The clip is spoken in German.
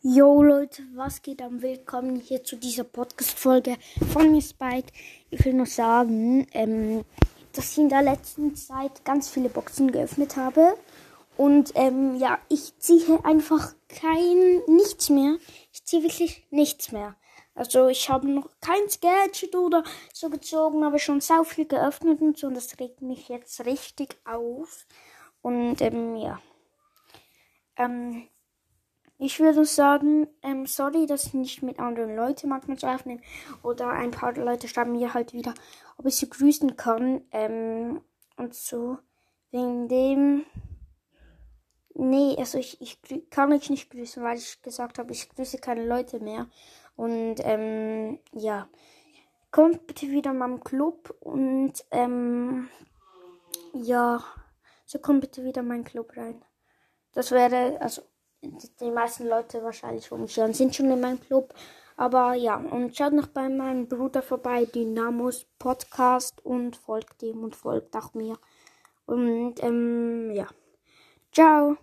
Yo Leute, was geht am Willkommen hier zu dieser Podcast-Folge von mir Spike. Ich will nur sagen, ähm, dass ich in der letzten Zeit ganz viele Boxen geöffnet habe. Und ähm, ja, ich ziehe einfach kein nichts mehr. Ich ziehe wirklich nichts mehr. Also ich habe noch kein Gadget oder so gezogen, aber schon sau viel geöffnet und so. Und das regt mich jetzt richtig auf. Und ähm, ja. Ähm, ich würde sagen, ähm, sorry, dass ich nicht mit anderen Leuten manchmal aufnehme. Oder ein paar Leute schreiben mir halt wieder, ob ich sie grüßen kann. Ähm, und so. Wegen dem. Nee, also ich, ich kann euch nicht grüßen, weil ich gesagt habe, ich grüße keine Leute mehr. Und ähm, ja. Kommt bitte wieder in meinem Club und ähm, ja, so kommt bitte wieder in meinen Club rein. Das wäre, also die meisten Leute wahrscheinlich, hören, sind schon in meinem Club. Aber ja, und schaut noch bei meinem Bruder vorbei, Dynamos Podcast und folgt ihm und folgt auch mir. Und ähm, ja. Ciao.